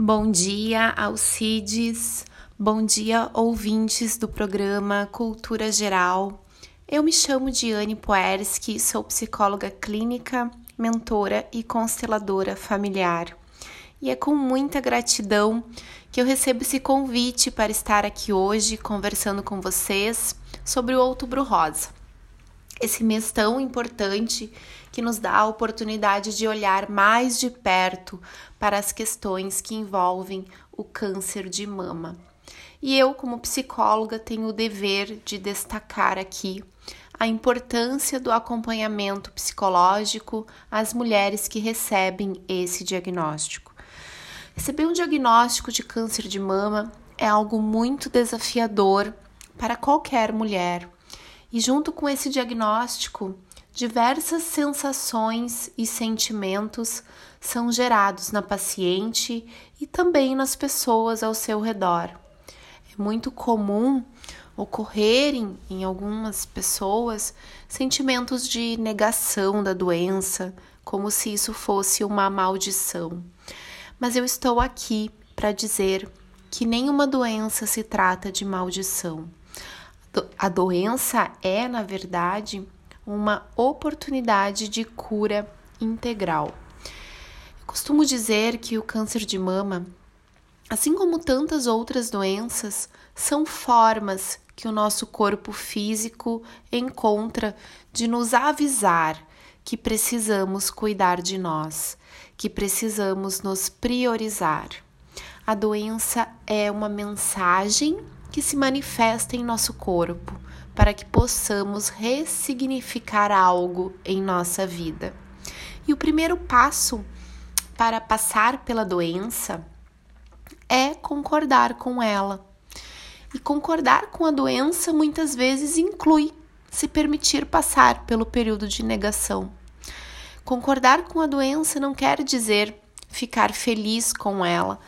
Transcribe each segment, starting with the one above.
Bom dia, Alcides. Bom dia, ouvintes do programa Cultura Geral. Eu me chamo Diane Poerski, sou psicóloga clínica, mentora e consteladora familiar. E é com muita gratidão que eu recebo esse convite para estar aqui hoje conversando com vocês sobre o Outubro Rosa. Esse mês tão importante que nos dá a oportunidade de olhar mais de perto para as questões que envolvem o câncer de mama. E eu, como psicóloga, tenho o dever de destacar aqui a importância do acompanhamento psicológico às mulheres que recebem esse diagnóstico. Receber um diagnóstico de câncer de mama é algo muito desafiador para qualquer mulher. E junto com esse diagnóstico, diversas sensações e sentimentos são gerados na paciente e também nas pessoas ao seu redor. É muito comum ocorrerem em algumas pessoas sentimentos de negação da doença, como se isso fosse uma maldição. Mas eu estou aqui para dizer que nenhuma doença se trata de maldição. A doença é, na verdade, uma oportunidade de cura integral. Eu costumo dizer que o câncer de mama, assim como tantas outras doenças, são formas que o nosso corpo físico encontra de nos avisar que precisamos cuidar de nós, que precisamos nos priorizar. A doença é uma mensagem que se manifesta em nosso corpo para que possamos ressignificar algo em nossa vida. E o primeiro passo para passar pela doença é concordar com ela. E concordar com a doença muitas vezes inclui se permitir passar pelo período de negação. Concordar com a doença não quer dizer ficar feliz com ela,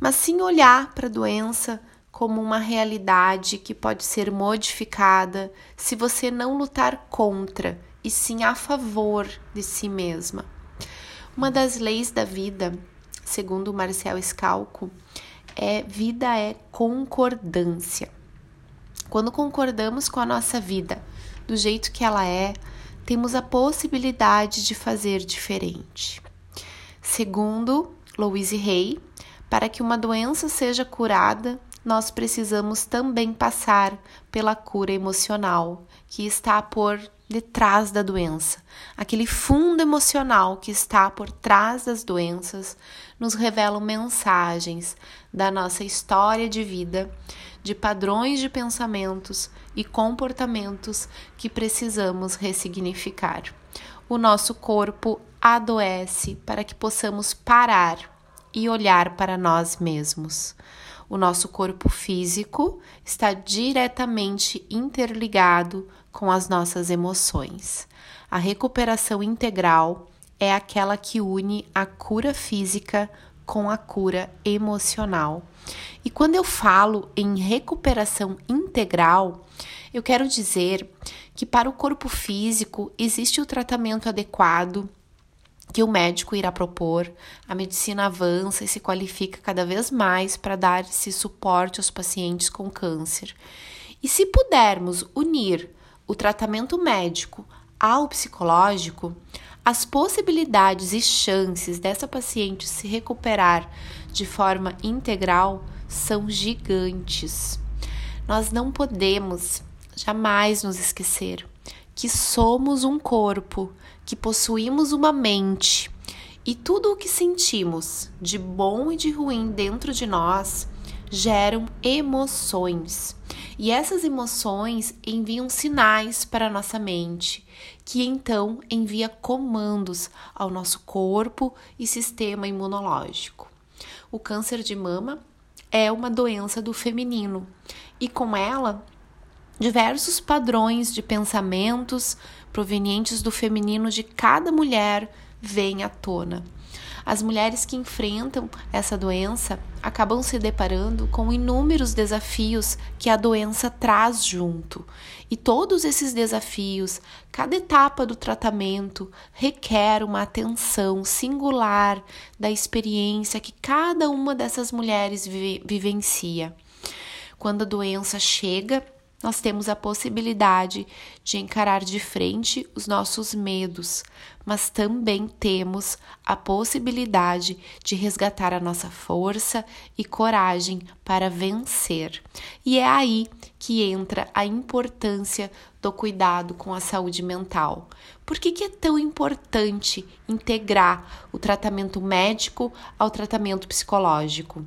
mas sim olhar para a doença como uma realidade que pode ser modificada se você não lutar contra e sim a favor de si mesma. Uma das leis da vida, segundo Marcel Scalco, é vida é concordância. Quando concordamos com a nossa vida do jeito que ela é, temos a possibilidade de fazer diferente. Segundo Louise Hay, para que uma doença seja curada, nós precisamos também passar pela cura emocional que está por detrás da doença. Aquele fundo emocional que está por trás das doenças nos revela mensagens da nossa história de vida, de padrões de pensamentos e comportamentos que precisamos ressignificar. O nosso corpo adoece para que possamos parar e olhar para nós mesmos. O nosso corpo físico está diretamente interligado com as nossas emoções. A recuperação integral é aquela que une a cura física com a cura emocional. E quando eu falo em recuperação integral, eu quero dizer que para o corpo físico existe o tratamento adequado que o médico irá propor, a medicina avança e se qualifica cada vez mais para dar esse suporte aos pacientes com câncer. E se pudermos unir o tratamento médico ao psicológico, as possibilidades e chances dessa paciente se recuperar de forma integral são gigantes. Nós não podemos jamais nos esquecer que somos um corpo, que possuímos uma mente e tudo o que sentimos, de bom e de ruim dentro de nós, geram emoções. E essas emoções enviam sinais para a nossa mente, que então envia comandos ao nosso corpo e sistema imunológico. O câncer de mama é uma doença do feminino e com ela diversos padrões de pensamentos provenientes do feminino de cada mulher vêm à tona. As mulheres que enfrentam essa doença acabam se deparando com inúmeros desafios que a doença traz junto. E todos esses desafios, cada etapa do tratamento, requer uma atenção singular da experiência que cada uma dessas mulheres vive, vivencia. Quando a doença chega, nós temos a possibilidade de encarar de frente os nossos medos, mas também temos a possibilidade de resgatar a nossa força e coragem para vencer. E é aí que entra a importância do cuidado com a saúde mental. Por que, que é tão importante integrar o tratamento médico ao tratamento psicológico?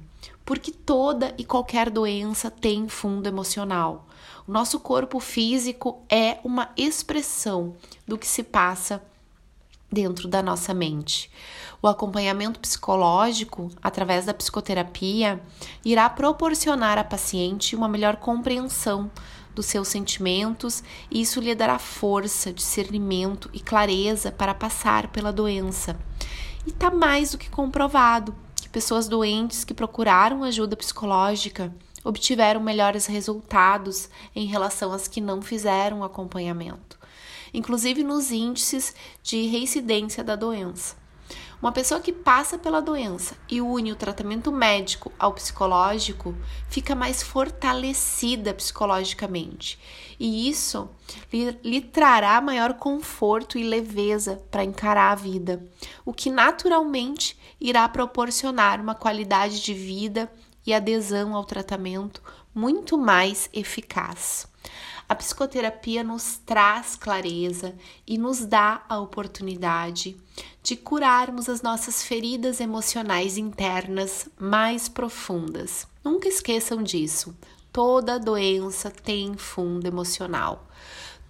Porque toda e qualquer doença tem fundo emocional. O nosso corpo físico é uma expressão do que se passa dentro da nossa mente. O acompanhamento psicológico, através da psicoterapia, irá proporcionar à paciente uma melhor compreensão dos seus sentimentos e isso lhe dará força, discernimento e clareza para passar pela doença. E está mais do que comprovado pessoas doentes que procuraram ajuda psicológica obtiveram melhores resultados em relação às que não fizeram acompanhamento, inclusive nos índices de reincidência da doença. Uma pessoa que passa pela doença e une o tratamento médico ao psicológico fica mais fortalecida psicologicamente, e isso lhe, lhe trará maior conforto e leveza para encarar a vida, o que naturalmente irá proporcionar uma qualidade de vida e adesão ao tratamento muito mais eficaz. A psicoterapia nos traz clareza e nos dá a oportunidade de curarmos as nossas feridas emocionais internas mais profundas. Nunca esqueçam disso. Toda doença tem fundo emocional.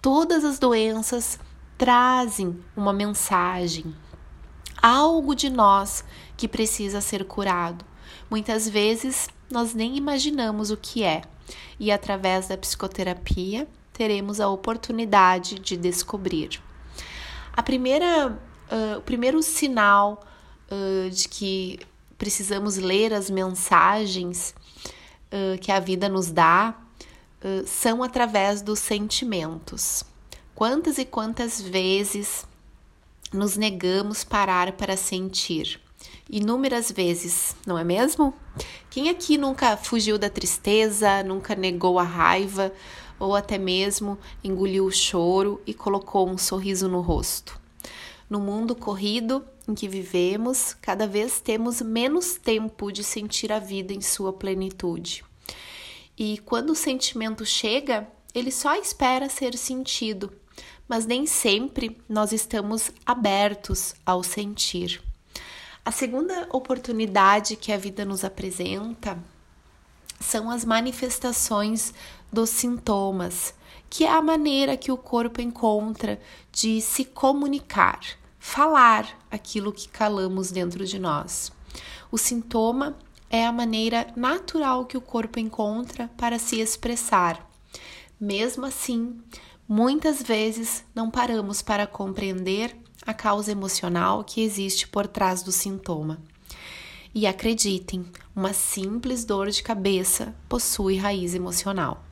Todas as doenças trazem uma mensagem, algo de nós que precisa ser curado. Muitas vezes nós nem imaginamos o que é, e através da psicoterapia teremos a oportunidade de descobrir. A primeira, uh, o primeiro sinal uh, de que precisamos ler as mensagens uh, que a vida nos dá são através dos sentimentos. Quantas e quantas vezes nos negamos parar para sentir? inúmeras vezes, não é mesmo? Quem aqui nunca fugiu da tristeza, nunca negou a raiva ou até mesmo engoliu o choro e colocou um sorriso no rosto? No mundo corrido em que vivemos, cada vez temos menos tempo de sentir a vida em sua plenitude. E quando o sentimento chega, ele só espera ser sentido, mas nem sempre nós estamos abertos ao sentir. A segunda oportunidade que a vida nos apresenta são as manifestações dos sintomas, que é a maneira que o corpo encontra de se comunicar, falar aquilo que calamos dentro de nós. O sintoma é a maneira natural que o corpo encontra para se expressar. Mesmo assim, muitas vezes não paramos para compreender a causa emocional que existe por trás do sintoma. E acreditem, uma simples dor de cabeça possui raiz emocional.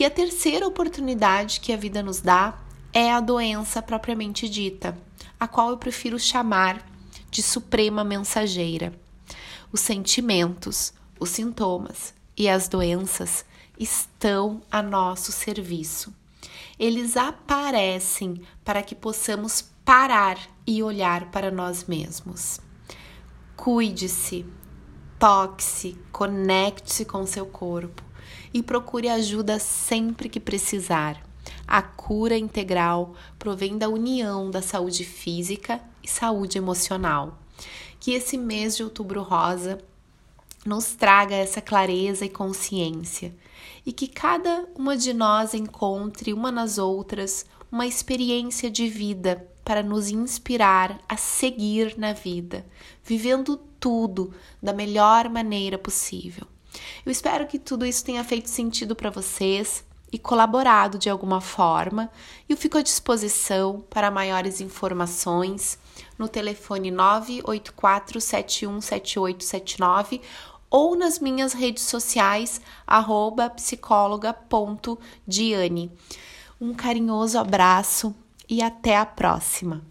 E a terceira oportunidade que a vida nos dá é a doença propriamente dita, a qual eu prefiro chamar de suprema mensageira. Os sentimentos, os sintomas e as doenças estão a nosso serviço. Eles aparecem para que possamos parar e olhar para nós mesmos. Cuide-se, toque-se, conecte-se com seu corpo e procure ajuda sempre que precisar. A cura integral provém da união da saúde física e saúde emocional. Que esse mês de outubro rosa nos traga essa clareza e consciência e que cada uma de nós encontre uma nas outras uma experiência de vida para nos inspirar a seguir na vida, vivendo tudo da melhor maneira possível. Eu espero que tudo isso tenha feito sentido para vocês e colaborado de alguma forma. Eu fico à disposição para maiores informações no telefone 984717879 ou nas minhas redes sociais, arroba psicóloga.diane. Um carinhoso abraço e até a próxima!